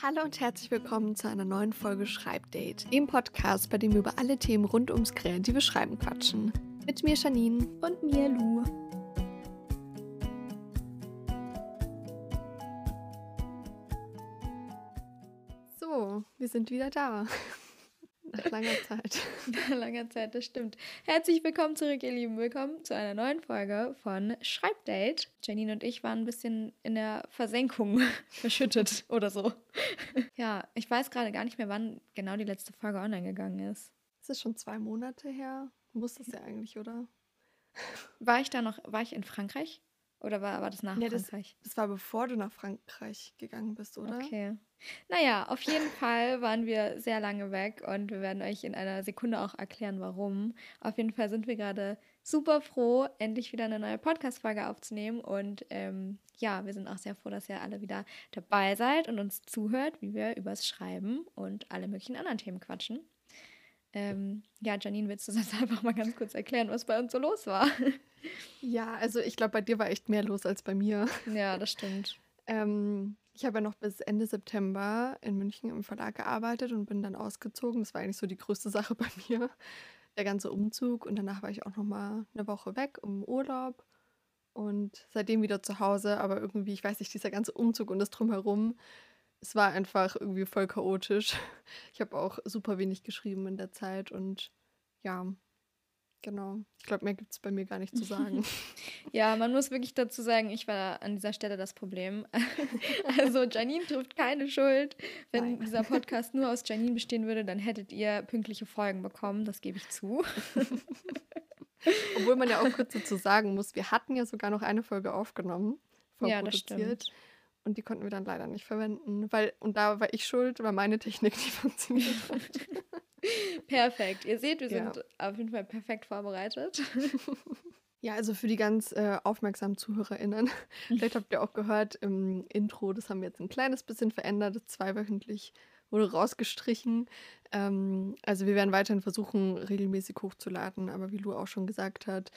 Hallo und herzlich willkommen zu einer neuen Folge Schreibdate, dem Podcast, bei dem wir über alle Themen rund ums kreative Schreiben quatschen. Mit mir Janine und mir Lu. So, wir sind wieder da. Nach langer Zeit. Nach langer Zeit, das stimmt. Herzlich willkommen zurück, ihr Lieben. Willkommen zu einer neuen Folge von Schreibdate. Janine und ich waren ein bisschen in der Versenkung verschüttet oder so. Ja, ich weiß gerade gar nicht mehr, wann genau die letzte Folge online gegangen ist. Es ist schon zwei Monate her. Muss es ja eigentlich, oder? War ich da noch, war ich in Frankreich? Oder war, war das nach Ja, Frankreich? Das war bevor du nach Frankreich gegangen bist, oder? Okay. Naja, auf jeden Fall waren wir sehr lange weg und wir werden euch in einer Sekunde auch erklären, warum. Auf jeden Fall sind wir gerade super froh, endlich wieder eine neue Podcast-Folge aufzunehmen. Und ähm, ja, wir sind auch sehr froh, dass ihr alle wieder dabei seid und uns zuhört, wie wir übers Schreiben und alle möglichen anderen Themen quatschen. Ähm, ja, Janine, willst du sonst einfach mal ganz kurz erklären, was bei uns so los war? Ja, also ich glaube, bei dir war echt mehr los als bei mir. ja, das stimmt. Ähm, ich habe ja noch bis Ende September in München im Verlag gearbeitet und bin dann ausgezogen. Das war eigentlich so die größte Sache bei mir, der ganze Umzug. Und danach war ich auch noch mal eine Woche weg um Urlaub und seitdem wieder zu Hause. Aber irgendwie, ich weiß nicht, dieser ganze Umzug und das drumherum, es war einfach irgendwie voll chaotisch. Ich habe auch super wenig geschrieben in der Zeit und ja, Genau. Ich glaube, mehr gibt es bei mir gar nicht zu sagen. ja, man muss wirklich dazu sagen, ich war an dieser Stelle das Problem. also Janine trifft keine Schuld. Wenn Nein. dieser Podcast nur aus Janine bestehen würde, dann hättet ihr pünktliche Folgen bekommen. Das gebe ich zu. Obwohl man ja auch kurz dazu sagen muss, wir hatten ja sogar noch eine Folge aufgenommen, vorproduziert. Ja, das stimmt. Und die konnten wir dann leider nicht verwenden, weil, und da war ich schuld, weil meine Technik nicht funktioniert hat. Perfekt. Ihr seht, wir sind ja. auf jeden Fall perfekt vorbereitet. Ja, also für die ganz äh, aufmerksamen ZuhörerInnen, vielleicht habt ihr auch gehört im Intro, das haben wir jetzt ein kleines bisschen verändert. Das zweiwöchentlich wurde rausgestrichen. Ähm, also wir werden weiterhin versuchen, regelmäßig hochzuladen, aber wie Lu auch schon gesagt hat,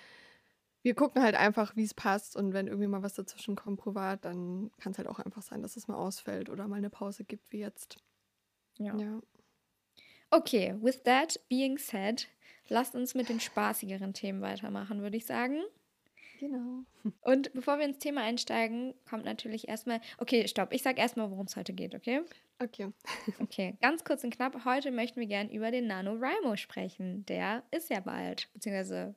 wir gucken halt einfach, wie es passt und wenn irgendwie mal was dazwischen kommt privat, dann kann es halt auch einfach sein, dass es mal ausfällt oder mal eine Pause gibt wie jetzt. Ja. ja. Okay, with that being said, lasst uns mit den spaßigeren Themen weitermachen, würde ich sagen. Genau. Und bevor wir ins Thema einsteigen, kommt natürlich erstmal. Okay, stopp. Ich sag erstmal, worum es heute geht, okay? Okay. Okay, ganz kurz und knapp. Heute möchten wir gern über den NaNoWriMo sprechen. Der ist ja bald. Beziehungsweise,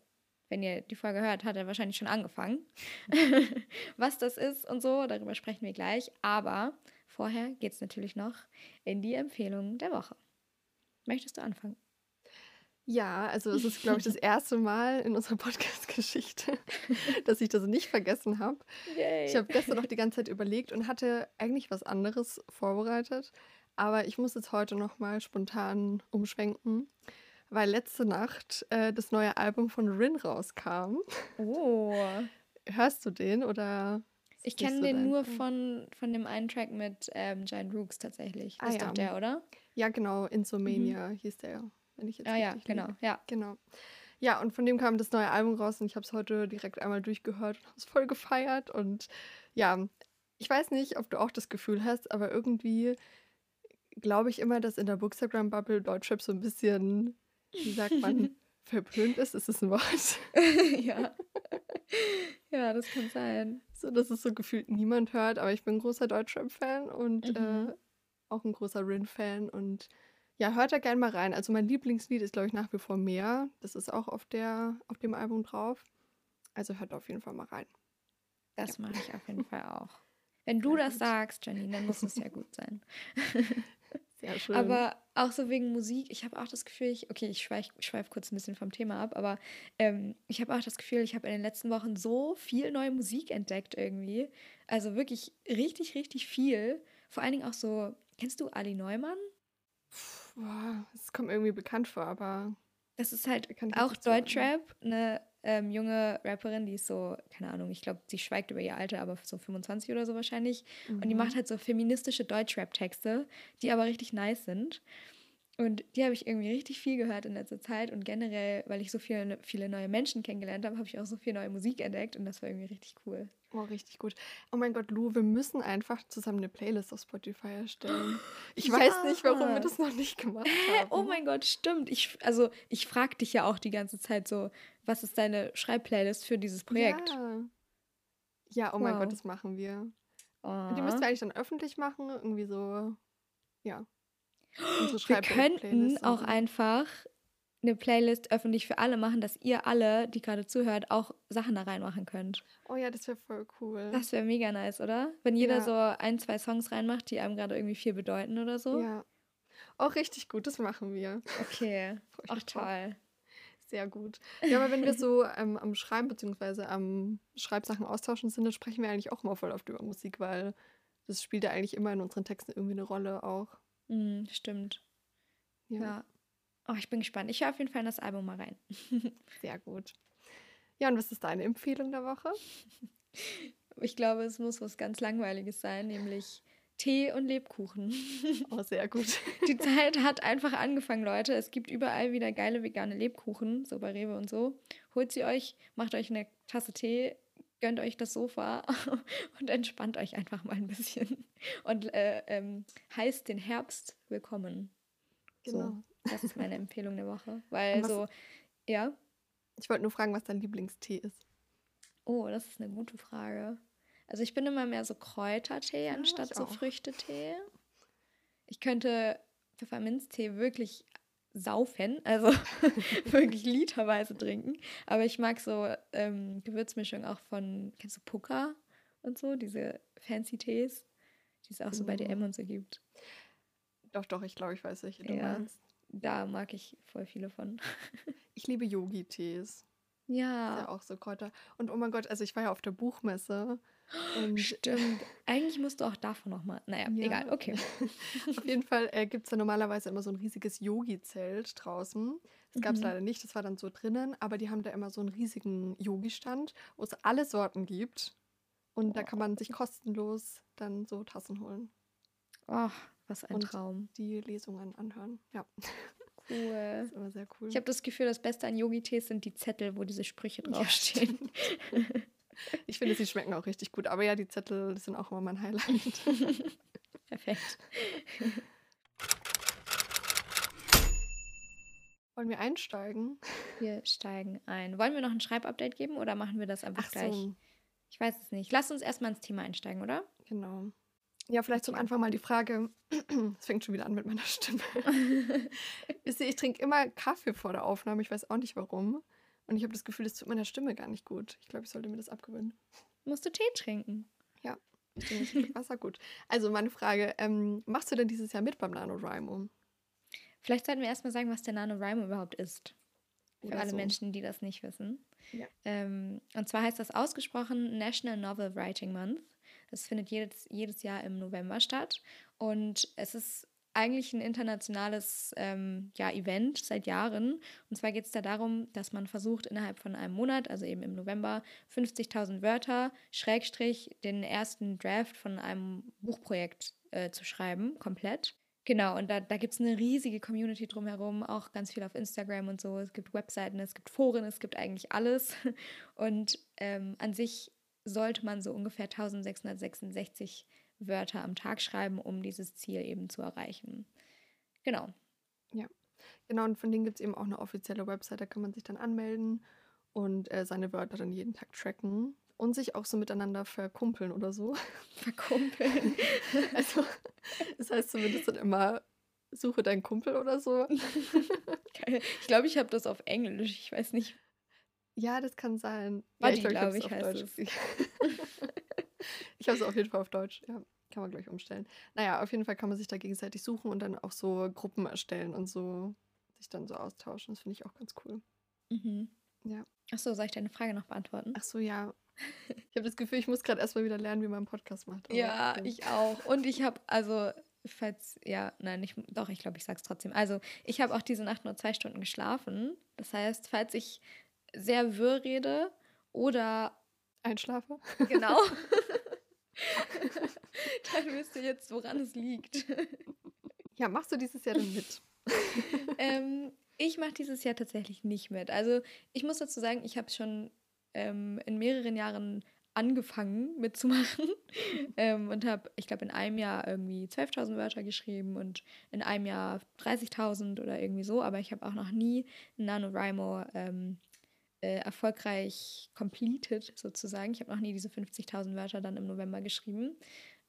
wenn ihr die Folge hört, hat er wahrscheinlich schon angefangen. Was das ist und so, darüber sprechen wir gleich. Aber vorher geht es natürlich noch in die Empfehlung der Woche. Möchtest du anfangen? Ja, also es ist, glaube ich, das erste Mal in unserer Podcast-Geschichte, dass ich das nicht vergessen habe. Ich habe gestern noch die ganze Zeit überlegt und hatte eigentlich was anderes vorbereitet. Aber ich muss jetzt heute noch mal spontan umschwenken, weil letzte Nacht äh, das neue Album von Rin rauskam. Oh. Hörst du den oder? Ich kenne den nur von, von dem einen Track mit ähm, Giant Rooks tatsächlich. Ah, ist ja. doch der, oder? Ja, genau, Insomania mhm. hieß der, wenn ich jetzt Ah ja, genau, liege. ja. Genau. Ja, und von dem kam das neue Album raus und ich habe es heute direkt einmal durchgehört und habe es voll gefeiert. Und ja, ich weiß nicht, ob du auch das Gefühl hast, aber irgendwie glaube ich immer, dass in der Bookstagram-Bubble Deutschrap so ein bisschen, wie sagt man, verpönt ist. Ist es ein Wort? ja. ja, das kann sein. So, dass es so gefühlt niemand hört, aber ich bin ein großer Deutschrap-Fan und mhm. äh, auch ein großer Rin-Fan und ja, hört da gerne mal rein. Also mein Lieblingslied ist, glaube ich, nach wie vor mehr. Das ist auch auf, der, auf dem Album drauf. Also hört auf jeden Fall mal rein. Das ja. mache ich auf jeden Fall auch. Wenn du Sehr das gut. sagst, Janine, dann muss es ja gut sein. Sehr schön. Aber auch so wegen Musik, ich habe auch das Gefühl, ich, okay, ich schweife schweif kurz ein bisschen vom Thema ab, aber ähm, ich habe auch das Gefühl, ich habe in den letzten Wochen so viel neue Musik entdeckt irgendwie. Also wirklich richtig, richtig viel. Vor allen Dingen auch so Kennst du Ali Neumann? Boah, das kommt irgendwie bekannt vor, aber. Das ist halt auch Deutschrap, eine ähm, junge Rapperin, die ist so, keine Ahnung, ich glaube, sie schweigt über ihr Alter, aber so 25 oder so wahrscheinlich. Mhm. Und die mhm. macht halt so feministische Deutschrap-Texte, die aber richtig nice sind. Und die habe ich irgendwie richtig viel gehört in letzter Zeit. Und generell, weil ich so viele, viele neue Menschen kennengelernt habe, habe ich auch so viel neue Musik entdeckt. Und das war irgendwie richtig cool. Oh, richtig gut. Oh mein Gott, Lu, wir müssen einfach zusammen eine Playlist auf Spotify erstellen. Ich ja. weiß nicht, warum wir das noch nicht gemacht haben. Oh mein Gott, stimmt. Ich, also, ich frage dich ja auch die ganze Zeit so, was ist deine Schreibplaylist für dieses Projekt? Ja, ja oh wow. mein Gott, das machen wir. Oh. Die müssen wir eigentlich dann öffentlich machen, irgendwie so, ja. Wir könnten auch einfach eine Playlist öffentlich für alle machen, dass ihr alle, die gerade zuhört, auch Sachen da reinmachen könnt. Oh ja, das wäre voll cool. Das wäre mega nice, oder? Wenn jeder ja. so ein, zwei Songs reinmacht, die einem gerade irgendwie viel bedeuten oder so. Ja. Auch richtig gut, das machen wir. Okay. Ach toll. Sehr gut. Ja, aber wenn wir so ähm, am Schreiben bzw. am Schreibsachen austauschen sind, dann sprechen wir eigentlich auch immer voll oft über Musik, weil das spielt ja eigentlich immer in unseren Texten irgendwie eine Rolle auch. Mm, stimmt. Ja. ja. Oh, ich bin gespannt. Ich höre auf jeden Fall in das Album mal rein. Sehr gut. Ja, und was ist deine Empfehlung der Woche? Ich glaube, es muss was ganz Langweiliges sein, nämlich Tee und Lebkuchen. Oh, sehr gut. Die Zeit hat einfach angefangen, Leute. Es gibt überall wieder geile vegane Lebkuchen, so bei Rewe und so. Holt sie euch, macht euch eine Tasse Tee, gönnt euch das Sofa und entspannt euch einfach mal ein bisschen. Und äh, ähm, heißt den Herbst willkommen. Genau. So, das ist meine Empfehlung der Woche. Weil was, so, ja. Ich wollte nur fragen, was dein Lieblingstee ist. Oh, das ist eine gute Frage. Also ich bin immer mehr so Kräutertee ja, anstatt so Früchtetee. Ich könnte Pfefferminztee wirklich saufen, also wirklich literweise trinken. Aber ich mag so ähm, Gewürzmischung auch von, kennst du Puka und so, diese fancy Tees, die es auch so bei DM und so gibt. Doch, doch, ich glaube, ich weiß, welche du ja, meinst. Da mag ich voll viele von. ich liebe Yogi-Tees. Ja. ja auch so Kräuter. Und oh mein Gott, also ich war ja auf der Buchmesse. Und Stimmt. Eigentlich musst du auch davon nochmal. Naja, ja. egal, okay. auf jeden Fall äh, gibt es da normalerweise immer so ein riesiges Yogi-Zelt draußen. Das gab es mhm. leider nicht, das war dann so drinnen, aber die haben da immer so einen riesigen Yogi-Stand, wo es alle Sorten gibt. Und oh. da kann man sich kostenlos dann so Tassen holen. Ach, was ein und Traum. Die Lesungen anhören. Ja. Cool. Das ist immer sehr cool. Ich habe das Gefühl, das Beste an Yogi-Tees sind die Zettel, wo diese Sprüche draufstehen. Ja, ich finde, sie schmecken auch richtig gut. Aber ja, die Zettel sind auch immer mein Highlight. Perfekt. Wollen wir einsteigen? Wir steigen ein. Wollen wir noch ein Schreibupdate geben oder machen wir das einfach Ach gleich? So. Ich weiß es nicht. Lass uns erstmal ins Thema einsteigen, oder? Genau. Ja, vielleicht zum Anfang mal die Frage, es fängt schon wieder an mit meiner Stimme. Wisst ihr, ich trinke immer Kaffee vor der Aufnahme, ich weiß auch nicht warum. Und ich habe das Gefühl, das tut meiner Stimme gar nicht gut. Ich glaube, ich sollte mir das abgewöhnen. Musst du Tee trinken? Ja, ich trinke Wasser gut. Also meine Frage, ähm, machst du denn dieses Jahr mit beim NaNoWriMo? Vielleicht sollten wir erstmal sagen, was der NaNoWriMo überhaupt ist. Für Oder alle so. Menschen, die das nicht wissen. Ja. Ähm, und zwar heißt das ausgesprochen National Novel Writing Month. Das findet jedes, jedes Jahr im November statt. Und es ist eigentlich ein internationales ähm, ja, Event seit Jahren. Und zwar geht es da darum, dass man versucht, innerhalb von einem Monat, also eben im November, 50.000 Wörter, Schrägstrich, den ersten Draft von einem Buchprojekt äh, zu schreiben, komplett. Genau, und da, da gibt es eine riesige Community drumherum, auch ganz viel auf Instagram und so. Es gibt Webseiten, es gibt Foren, es gibt eigentlich alles. Und ähm, an sich sollte man so ungefähr 1666 Wörter am Tag schreiben, um dieses Ziel eben zu erreichen. Genau. Ja, genau. Und von denen gibt es eben auch eine offizielle Website, da kann man sich dann anmelden und äh, seine Wörter dann jeden Tag tracken und sich auch so miteinander verkumpeln oder so. Verkumpeln. also, das heißt zumindest dann immer, suche deinen Kumpel oder so. ich glaube, ich habe das auf Englisch. Ich weiß nicht. Ja, das kann sein. Buddy, ja, glaube ich, glaub, ich heißt es. ich habe es auf jeden Fall auf Deutsch. Ja, kann man gleich umstellen. Naja, auf jeden Fall kann man sich da gegenseitig suchen und dann auch so Gruppen erstellen und so sich dann so austauschen. Das finde ich auch ganz cool. Mhm. Ja. Achso, soll ich deine Frage noch beantworten? Ach so, ja. Ich habe das Gefühl, ich muss gerade erstmal wieder lernen, wie man einen Podcast macht. ja, okay. ich auch. Und ich habe, also, falls, ja, nein, ich, doch, ich glaube, ich sage es trotzdem. Also, ich habe auch diese Nacht nur zwei Stunden geschlafen. Das heißt, falls ich sehr wirr rede oder einschlafe. Genau. Dann wisst ihr jetzt, woran es liegt. Ja, machst du dieses Jahr denn mit? ähm, ich mache dieses Jahr tatsächlich nicht mit. Also ich muss dazu sagen, ich habe schon ähm, in mehreren Jahren angefangen mitzumachen ähm, und habe, ich glaube, in einem Jahr irgendwie 12.000 Wörter geschrieben und in einem Jahr 30.000 oder irgendwie so, aber ich habe auch noch nie NaNoWriMo ähm, äh, erfolgreich completed sozusagen. Ich habe noch nie diese 50.000 Wörter dann im November geschrieben.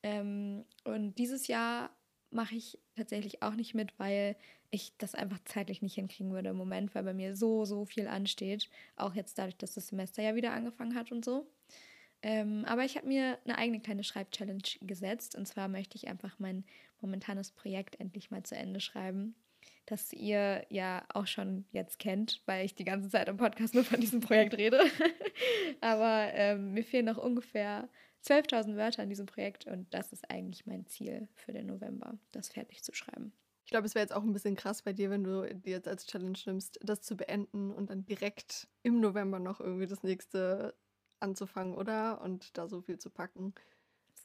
Ähm, und dieses Jahr mache ich tatsächlich auch nicht mit, weil ich das einfach zeitlich nicht hinkriegen würde im Moment, weil bei mir so, so viel ansteht. Auch jetzt dadurch, dass das Semester ja wieder angefangen hat und so. Ähm, aber ich habe mir eine eigene kleine Schreibchallenge gesetzt. Und zwar möchte ich einfach mein momentanes Projekt endlich mal zu Ende schreiben. Das ihr ja auch schon jetzt kennt, weil ich die ganze Zeit im Podcast nur von diesem Projekt rede. aber ähm, mir fehlen noch ungefähr 12.000 Wörter in diesem Projekt und das ist eigentlich mein Ziel für den November, das fertig zu schreiben. Ich glaube, es wäre jetzt auch ein bisschen krass bei dir, wenn du dir jetzt als Challenge nimmst, das zu beenden und dann direkt im November noch irgendwie das nächste anzufangen, oder? Und da so viel zu packen.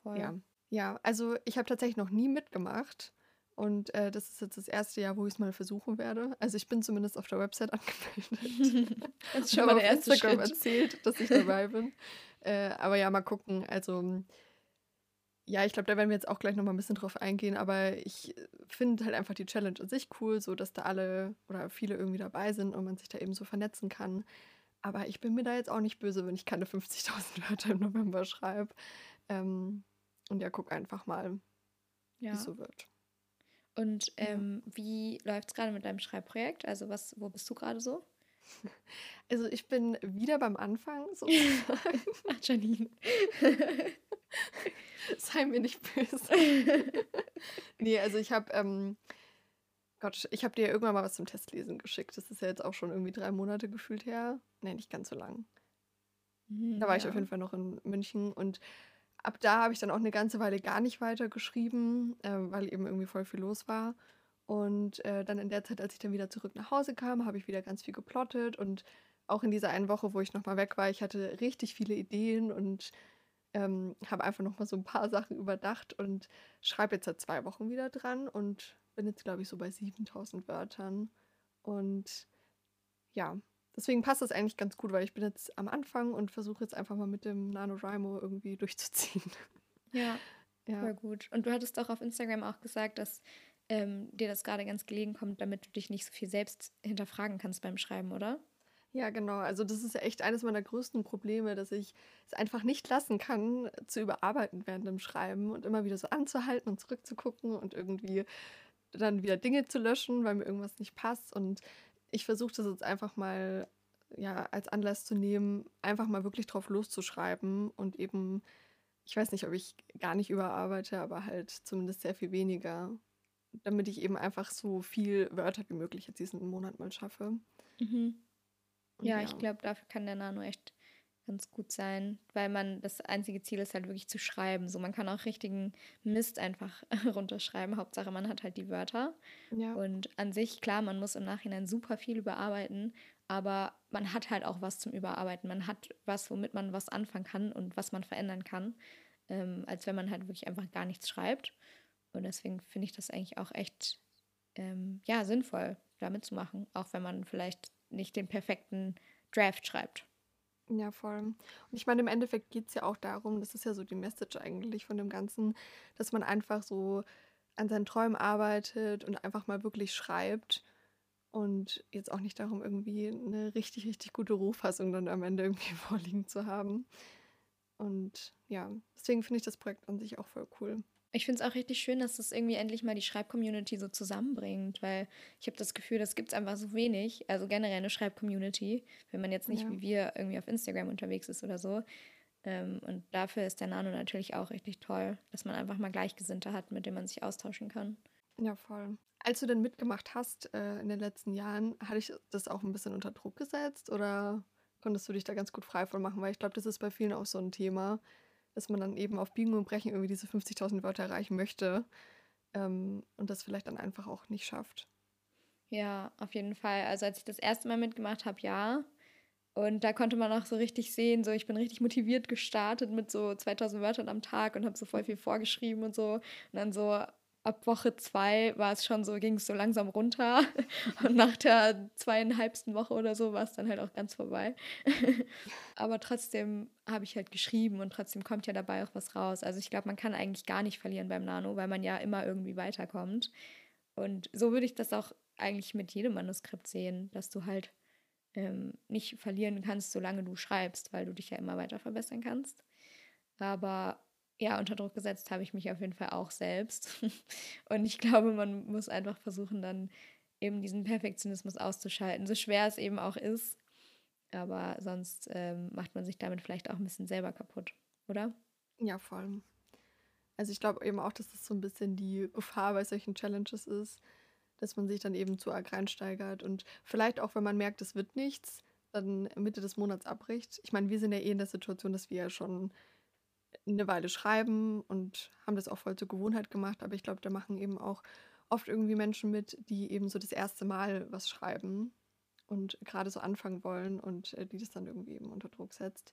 Voll. Ja, ja also ich habe tatsächlich noch nie mitgemacht. Und äh, das ist jetzt das erste Jahr, wo ich es mal versuchen werde. Also ich bin zumindest auf der Website angemeldet. das ist schon mal der erste Instagram Schritt. erzählt, dass ich dabei bin. Äh, aber ja, mal gucken. Also ja, ich glaube, da werden wir jetzt auch gleich nochmal ein bisschen drauf eingehen, aber ich finde halt einfach die Challenge an sich cool, so dass da alle oder viele irgendwie dabei sind und man sich da eben so vernetzen kann. Aber ich bin mir da jetzt auch nicht böse, wenn ich keine 50.000 Wörter im November schreibe. Ähm, und ja, guck einfach mal, ja. wie es so wird. Und ähm, ja. wie läuft es gerade mit deinem Schreibprojekt? Also was, wo bist du gerade so? Also ich bin wieder beim Anfang sozusagen. Ach, Janine. Sei mir nicht böse. nee, also ich habe, ähm, Gott, ich habe dir irgendwann mal was zum Testlesen geschickt. Das ist ja jetzt auch schon irgendwie drei Monate gefühlt her. Nee, nicht ganz so lang. da war ja. ich auf jeden Fall noch in München und ab da habe ich dann auch eine ganze Weile gar nicht weiter geschrieben, äh, weil eben irgendwie voll viel los war. Und äh, dann in der Zeit, als ich dann wieder zurück nach Hause kam, habe ich wieder ganz viel geplottet. Und auch in dieser einen Woche, wo ich nochmal weg war, ich hatte richtig viele Ideen und ähm, habe einfach nochmal so ein paar Sachen überdacht und schreibe jetzt seit zwei Wochen wieder dran und bin jetzt, glaube ich, so bei 7000 Wörtern. Und ja, deswegen passt das eigentlich ganz gut, weil ich bin jetzt am Anfang und versuche jetzt einfach mal mit dem NaNoWriMo irgendwie durchzuziehen. Ja, ja, voll gut. Und du hattest doch auf Instagram auch gesagt, dass ähm, dir das gerade ganz gelegen kommt, damit du dich nicht so viel selbst hinterfragen kannst beim Schreiben, oder? Ja, genau. Also das ist ja echt eines meiner größten Probleme, dass ich es einfach nicht lassen kann, zu überarbeiten während dem Schreiben und immer wieder so anzuhalten und zurückzugucken und irgendwie dann wieder Dinge zu löschen, weil mir irgendwas nicht passt. Und ich versuche das jetzt einfach mal ja als Anlass zu nehmen, einfach mal wirklich drauf loszuschreiben und eben, ich weiß nicht, ob ich gar nicht überarbeite, aber halt zumindest sehr viel weniger damit ich eben einfach so viel Wörter wie möglich jetzt diesen Monat mal schaffe. Mhm. Ja, ja, ich glaube, dafür kann der Nano echt ganz gut sein, weil man das einzige Ziel ist halt wirklich zu schreiben. So, man kann auch richtigen Mist einfach runterschreiben. Hauptsache, man hat halt die Wörter. Ja. Und an sich, klar, man muss im Nachhinein super viel überarbeiten, aber man hat halt auch was zum Überarbeiten. Man hat was, womit man was anfangen kann und was man verändern kann, ähm, als wenn man halt wirklich einfach gar nichts schreibt. Und deswegen finde ich das eigentlich auch echt ähm, ja, sinnvoll, damit zu machen, auch wenn man vielleicht nicht den perfekten Draft schreibt. Ja, voll. Und ich meine, im Endeffekt geht es ja auch darum, das ist ja so die Message eigentlich von dem Ganzen, dass man einfach so an seinen Träumen arbeitet und einfach mal wirklich schreibt und jetzt auch nicht darum, irgendwie eine richtig, richtig gute Rohfassung dann am Ende irgendwie vorliegen zu haben. Und ja, deswegen finde ich das Projekt an sich auch voll cool. Ich finde es auch richtig schön, dass das irgendwie endlich mal die Schreibcommunity so zusammenbringt, weil ich habe das Gefühl, das gibt es einfach so wenig. Also generell eine Schreibcommunity, wenn man jetzt nicht ja. wie wir irgendwie auf Instagram unterwegs ist oder so. Ähm, und dafür ist der Nano natürlich auch richtig toll, dass man einfach mal Gleichgesinnte hat, mit denen man sich austauschen kann. Ja, voll. Als du dann mitgemacht hast äh, in den letzten Jahren, hatte ich das auch ein bisschen unter Druck gesetzt oder konntest du dich da ganz gut frei von machen? Weil ich glaube, das ist bei vielen auch so ein Thema dass man dann eben auf Biegen und Brechen irgendwie diese 50.000 Wörter erreichen möchte ähm, und das vielleicht dann einfach auch nicht schafft. Ja, auf jeden Fall. Also als ich das erste Mal mitgemacht habe, ja. Und da konnte man auch so richtig sehen, so ich bin richtig motiviert gestartet mit so 2000 Wörtern am Tag und habe so voll viel vorgeschrieben und so. Und dann so ab Woche zwei war es schon so, ging es so langsam runter. Und nach der zweieinhalbsten Woche oder so war es dann halt auch ganz vorbei. Aber trotzdem habe ich halt geschrieben und trotzdem kommt ja dabei auch was raus. Also ich glaube, man kann eigentlich gar nicht verlieren beim Nano, weil man ja immer irgendwie weiterkommt. Und so würde ich das auch eigentlich mit jedem Manuskript sehen, dass du halt ähm, nicht verlieren kannst, solange du schreibst, weil du dich ja immer weiter verbessern kannst. Aber ja, unter Druck gesetzt habe ich mich auf jeden Fall auch selbst. Und ich glaube, man muss einfach versuchen, dann eben diesen Perfektionismus auszuschalten, so schwer es eben auch ist. Aber sonst ähm, macht man sich damit vielleicht auch ein bisschen selber kaputt, oder? Ja, voll. Also ich glaube eben auch, dass das so ein bisschen die Gefahr bei solchen Challenges ist, dass man sich dann eben zu arg reinsteigert und vielleicht auch, wenn man merkt, es wird nichts, dann Mitte des Monats abbricht. Ich meine, wir sind ja eh in der Situation, dass wir ja schon eine Weile schreiben und haben das auch voll zur Gewohnheit gemacht. Aber ich glaube, da machen eben auch oft irgendwie Menschen mit, die eben so das erste Mal was schreiben und gerade so anfangen wollen und äh, die das dann irgendwie eben unter Druck setzt.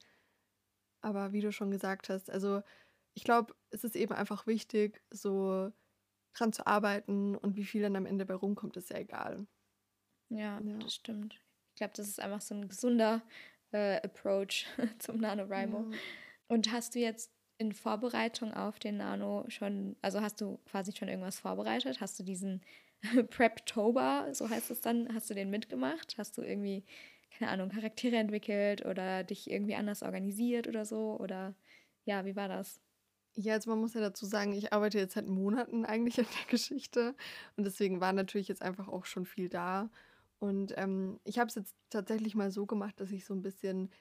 Aber wie du schon gesagt hast, also ich glaube, es ist eben einfach wichtig, so dran zu arbeiten und wie viel dann am Ende bei rumkommt, ist ja egal. Ja, ja. das stimmt. Ich glaube, das ist einfach so ein gesunder äh, Approach zum NaNoWriMo. Ja. Und hast du jetzt in Vorbereitung auf den Nano schon, also hast du quasi schon irgendwas vorbereitet? Hast du diesen Preptober, so heißt es dann, hast du den mitgemacht? Hast du irgendwie, keine Ahnung, Charaktere entwickelt oder dich irgendwie anders organisiert oder so? Oder ja, wie war das? Ja, also man muss ja dazu sagen, ich arbeite jetzt seit Monaten eigentlich an der Geschichte und deswegen war natürlich jetzt einfach auch schon viel da. Und ähm, ich habe es jetzt tatsächlich mal so gemacht, dass ich so ein bisschen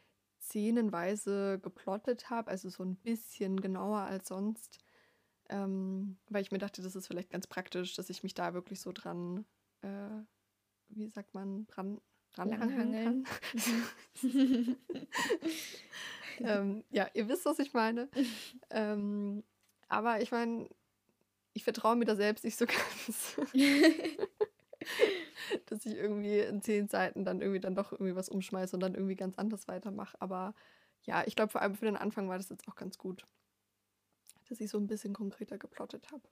szenenweise geplottet habe, also so ein bisschen genauer als sonst, ähm, weil ich mir dachte, das ist vielleicht ganz praktisch, dass ich mich da wirklich so dran, äh, wie sagt man, dran ranhangeln kann. Ähm, ja, ihr wisst, was ich meine. ähm, aber ich meine, ich vertraue mir da selbst nicht so ganz. dass ich irgendwie in zehn Seiten dann irgendwie dann doch irgendwie was umschmeiße und dann irgendwie ganz anders weitermache. Aber ja, ich glaube, vor allem für den Anfang war das jetzt auch ganz gut, dass ich so ein bisschen konkreter geplottet habe.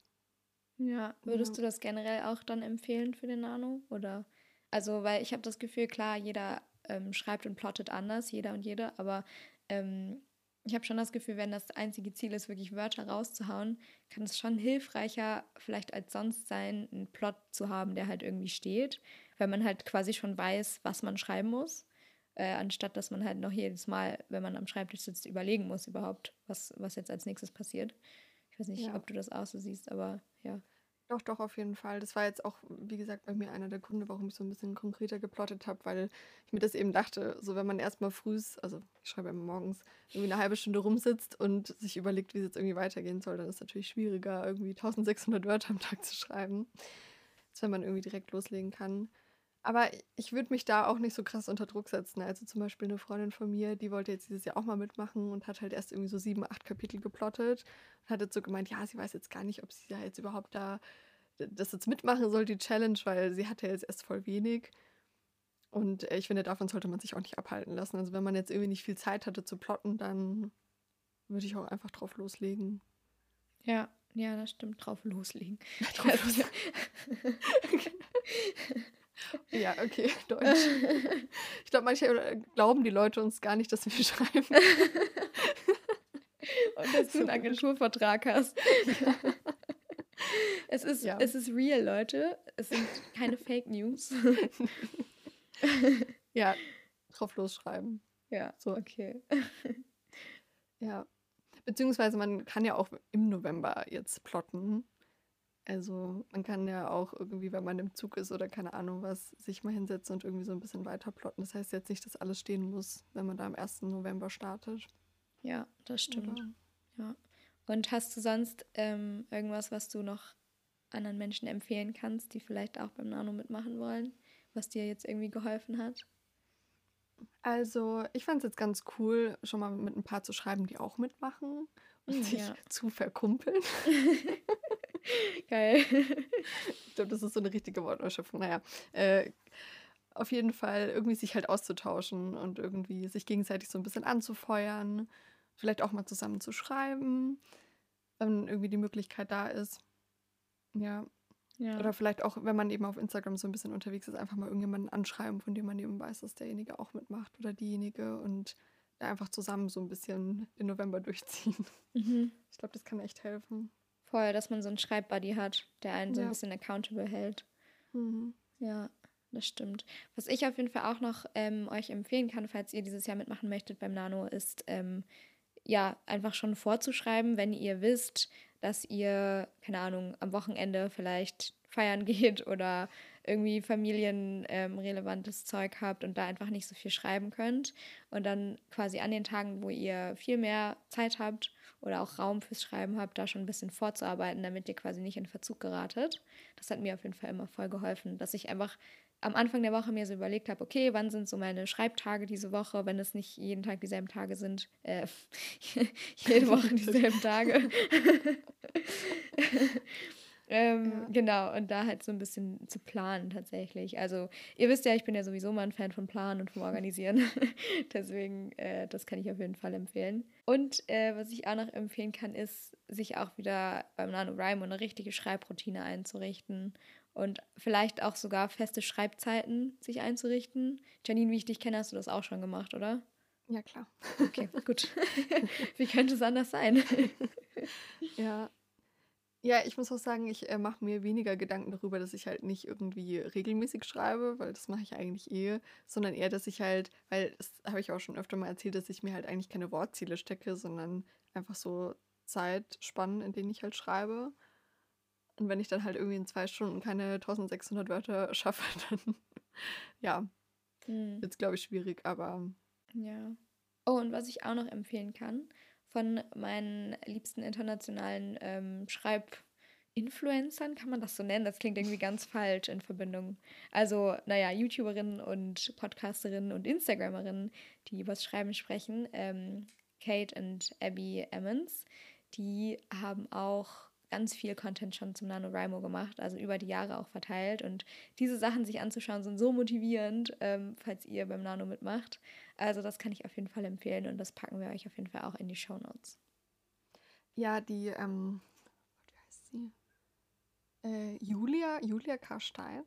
Ja, würdest ja. du das generell auch dann empfehlen für den Nano? Oder also, weil ich habe das Gefühl, klar, jeder ähm, schreibt und plottet anders, jeder und jede, aber ähm, ich habe schon das Gefühl, wenn das einzige Ziel ist, wirklich Wörter rauszuhauen, kann es schon hilfreicher vielleicht als sonst sein, einen Plot zu haben, der halt irgendwie steht, weil man halt quasi schon weiß, was man schreiben muss, äh, anstatt dass man halt noch jedes Mal, wenn man am Schreibtisch sitzt, überlegen muss überhaupt, was, was jetzt als nächstes passiert. Ich weiß nicht, ja. ob du das auch so siehst, aber ja. Doch, doch, auf jeden Fall. Das war jetzt auch, wie gesagt, bei mir einer der Gründe, warum ich so ein bisschen konkreter geplottet habe, weil ich mir das eben dachte, so wenn man erstmal früh, also ich schreibe immer morgens, irgendwie eine halbe Stunde rumsitzt und sich überlegt, wie es jetzt irgendwie weitergehen soll, dann ist es natürlich schwieriger, irgendwie 1600 Wörter am Tag zu schreiben, als wenn man irgendwie direkt loslegen kann. Aber ich würde mich da auch nicht so krass unter Druck setzen. Also zum Beispiel eine Freundin von mir, die wollte jetzt dieses Jahr auch mal mitmachen und hat halt erst irgendwie so sieben, acht Kapitel geplottet und hat jetzt so gemeint, ja, sie weiß jetzt gar nicht, ob sie da jetzt überhaupt da das jetzt mitmachen soll, die Challenge, weil sie hatte jetzt erst voll wenig. Und ich finde, davon sollte man sich auch nicht abhalten lassen. Also wenn man jetzt irgendwie nicht viel Zeit hatte zu plotten, dann würde ich auch einfach drauf loslegen. Ja, ja, das stimmt, drauf loslegen. drauf loslegen. Ja, okay, Deutsch. Ich glaube, manche glauben die Leute uns gar nicht, dass wir schreiben. Und dass du einen Agenturvertrag hast. Es ist, ja. es ist real, Leute. Es sind keine Fake News. ja, drauf losschreiben. Ja, so. okay. Ja. Beziehungsweise man kann ja auch im November jetzt plotten. Also man kann ja auch irgendwie, wenn man im Zug ist oder keine Ahnung was, sich mal hinsetzen und irgendwie so ein bisschen weiter plotten. Das heißt jetzt nicht, dass alles stehen muss, wenn man da am 1. November startet. Ja, das stimmt. Oder? Ja. Und hast du sonst ähm, irgendwas, was du noch anderen Menschen empfehlen kannst, die vielleicht auch beim Nano mitmachen wollen, was dir jetzt irgendwie geholfen hat? Also, ich fand es jetzt ganz cool, schon mal mit ein paar zu schreiben, die auch mitmachen und hm, sich ja. zu verkumpeln. Geil. Ich glaube, das ist so eine richtige Wortneuschöpfung. Naja, äh, auf jeden Fall irgendwie sich halt auszutauschen und irgendwie sich gegenseitig so ein bisschen anzufeuern. Vielleicht auch mal zusammen zu schreiben, wenn irgendwie die Möglichkeit da ist. Ja. Ja. Oder vielleicht auch, wenn man eben auf Instagram so ein bisschen unterwegs ist, einfach mal irgendjemanden anschreiben, von dem man eben weiß, dass derjenige auch mitmacht oder diejenige und da einfach zusammen so ein bisschen den November durchziehen. Mhm. Ich glaube, das kann echt helfen. Voll, dass man so einen Schreibbuddy hat, der einen so ein Ja. bisschen accountable hält. Mhm. Ja, das stimmt. Was ich auf jeden Fall auch noch ähm, euch empfehlen kann, falls ihr dieses Jahr mitmachen möchtet beim Nano, ist ähm, ja einfach schon vorzuschreiben, wenn ihr wisst, dass ihr, keine Ahnung, am Wochenende vielleicht feiern geht oder irgendwie familienrelevantes Zeug habt und da einfach nicht so viel schreiben könnt. Und dann quasi an den Tagen, wo ihr viel mehr Zeit habt oder auch Raum fürs Schreiben habt, da schon ein bisschen vorzuarbeiten, damit ihr quasi nicht in Verzug geratet. Das hat mir auf jeden Fall immer voll geholfen, dass ich einfach am Anfang der Woche mir so überlegt habe, okay, wann sind so meine Schreibtage diese Woche, wenn es nicht jeden Tag dieselben Tage sind, äh, jede Woche dieselben Tage. ähm, Ja. Genau, und da halt so ein bisschen zu planen tatsächlich. Also ihr wisst ja, ich bin ja sowieso mal ein Fan von Planen und vom Organisieren. Deswegen, äh, das kann ich auf jeden Fall empfehlen. Und äh, was ich auch noch empfehlen kann, ist, sich auch wieder beim NaNoWriMo eine richtige Schreibroutine einzurichten und vielleicht auch sogar feste Schreibzeiten sich einzurichten. Janine, wie ich dich kenne, hast du das auch schon gemacht, oder? Ja, klar. Okay, gut. wie könnte es anders sein? Ja. Ja, ich muss auch sagen, ich äh, mache mir weniger Gedanken darüber, dass ich halt nicht irgendwie regelmäßig schreibe, weil das mache ich eigentlich eh, sondern eher, dass ich halt, weil das habe ich auch schon öfter mal erzählt, dass ich mir halt eigentlich keine Wortziele stecke, sondern einfach so Zeitspannen, in denen ich halt schreibe. Und wenn ich dann halt irgendwie in zwei Stunden keine 1600 Wörter schaffe, dann ja, Hm. wird es, glaube ich, schwierig, aber Ja. Oh, und was ich auch noch empfehlen kann, von meinen liebsten internationalen ähm, Schreibinfluencern, kann man das so nennen? Das klingt irgendwie ganz falsch in Verbindung. Also, naja, YouTuberinnen und Podcasterinnen und Instagrammerinnen, die übers Schreiben sprechen, ähm, Kate und Abby Emmons, die haben auch ganz viel Content schon zum NaNoWriMo gemacht, also über die Jahre auch verteilt. Und diese Sachen sich anzuschauen, sind so motivierend, ähm, falls ihr beim Nano mitmacht. Also das kann ich auf jeden Fall empfehlen und das packen wir euch auf jeden Fall auch in die Show Notes. ja, die, ähm, wie heißt sie? Äh, Julia, Julia Karstein,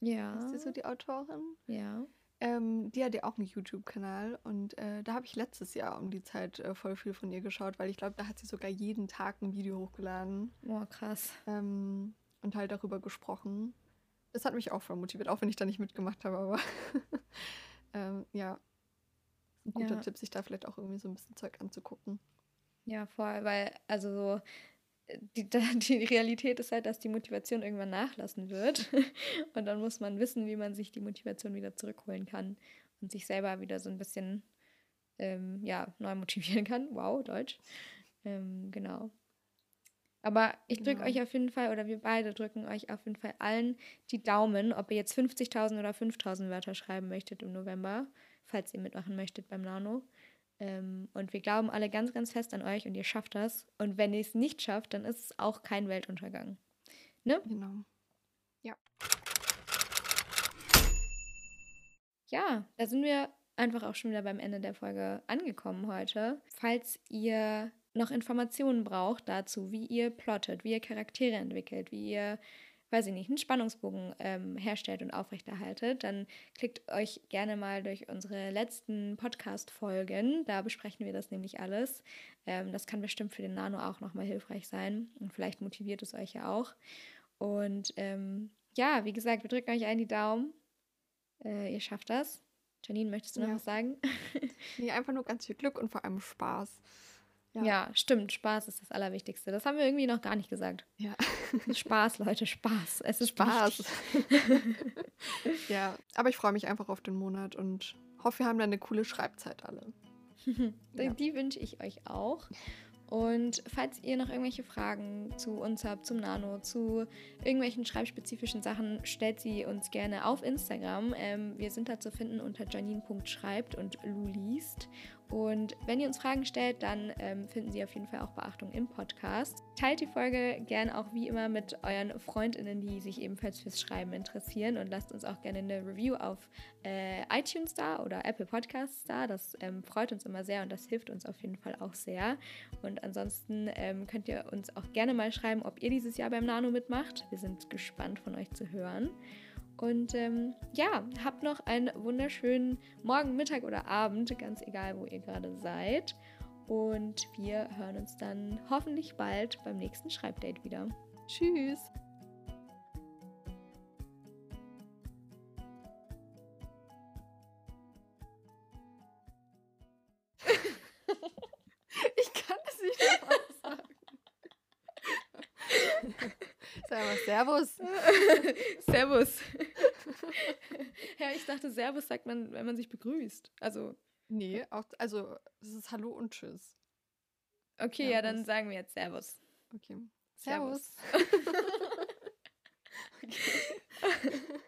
Ja, ist sie so die Autorin? ja. Ähm, die hat ja auch einen YouTube-Kanal und äh, da habe ich letztes Jahr um die Zeit äh, voll viel von ihr geschaut, weil ich glaube, da hat sie sogar jeden Tag ein Video hochgeladen Oh, krass. ähm, und halt darüber gesprochen. Das hat mich auch voll motiviert, auch wenn ich da nicht mitgemacht habe, aber ähm, ja, ein guter Ja. Tipp, sich da vielleicht auch irgendwie so ein bisschen Zeug anzugucken. Ja, voll, weil, also so, äh, die, die Realität ist halt, dass die Motivation irgendwann nachlassen wird. Und dann muss man wissen, wie man sich die Motivation wieder zurückholen kann und sich selber wieder so ein bisschen, ähm, ja, neu motivieren kann. Wow, Deutsch. Ähm, genau. Aber ich drücke Genau. euch auf jeden Fall, oder wir beide drücken euch auf jeden Fall allen die Daumen, ob ihr jetzt 50.000 oder 5.000 Wörter schreiben möchtet im November, falls ihr mitmachen möchtet beim Nano. Ähm, und wir glauben alle ganz, ganz fest an euch und ihr schafft das. Und wenn ihr es nicht schafft, dann ist es auch kein Weltuntergang. Ne? Genau. Ja, da sind wir einfach auch schon wieder beim Ende der Folge angekommen heute. Falls ihr noch Informationen braucht dazu, wie ihr plottet, wie ihr Charaktere entwickelt, wie ihr, weiß ich nicht, einen Spannungsbogen ähm, herstellt und aufrechterhaltet, dann klickt euch gerne mal durch unsere letzten Podcast-Folgen. Da besprechen wir das nämlich alles. Ähm, das kann bestimmt für den Nano auch nochmal hilfreich sein und vielleicht motiviert es euch ja auch. Und ähm, ja, wie gesagt, wir drücken euch allen die Daumen. Äh, ihr schafft das. Janine, möchtest du noch Ja. was sagen? Nee, einfach nur ganz viel Glück und vor allem Spaß. Ja. stimmt. Spaß ist das Allerwichtigste. Das haben wir irgendwie noch gar nicht gesagt. Ja. Spaß, Leute, Spaß. Es ist Spaß. ja, aber ich freue mich einfach auf den Monat und hoffe, wir haben dann eine coole Schreibzeit alle. Die, Ja. die wünsche ich euch auch. Und falls ihr noch irgendwelche Fragen zu uns habt, zum Nano, zu irgendwelchen schreibspezifischen Sachen, stellt sie uns gerne auf Instagram. Ähm, wir sind da zu finden unter janine.schreibt und Lu liest. Und wenn ihr uns Fragen stellt, dann ähm, finden Sie auf jeden Fall auch Beachtung im Podcast. Teilt die Folge gern auch wie immer mit euren Freundinnen, die sich ebenfalls fürs Schreiben interessieren und lasst uns auch gerne eine Review auf äh, iTunes da oder Apple Podcasts da. Das ähm, freut uns immer sehr und das hilft uns auf jeden Fall auch sehr. Und ansonsten ähm, könnt ihr uns auch gerne mal schreiben, ob ihr dieses Jahr beim Nano mitmacht. Wir sind gespannt von euch zu hören. Und ähm, ja, habt noch einen wunderschönen Morgen, Mittag oder Abend, ganz egal, wo ihr gerade seid. Und wir hören uns dann hoffentlich bald beim nächsten Schreibdate wieder. Tschüss. Servus. Servus. ja, ich dachte, Servus sagt man, wenn man sich begrüßt. Also. Nee, auch, also es ist Hallo und Tschüss. Okay, Servus. ja, dann sagen wir jetzt Servus. Okay. Servus. Servus. okay.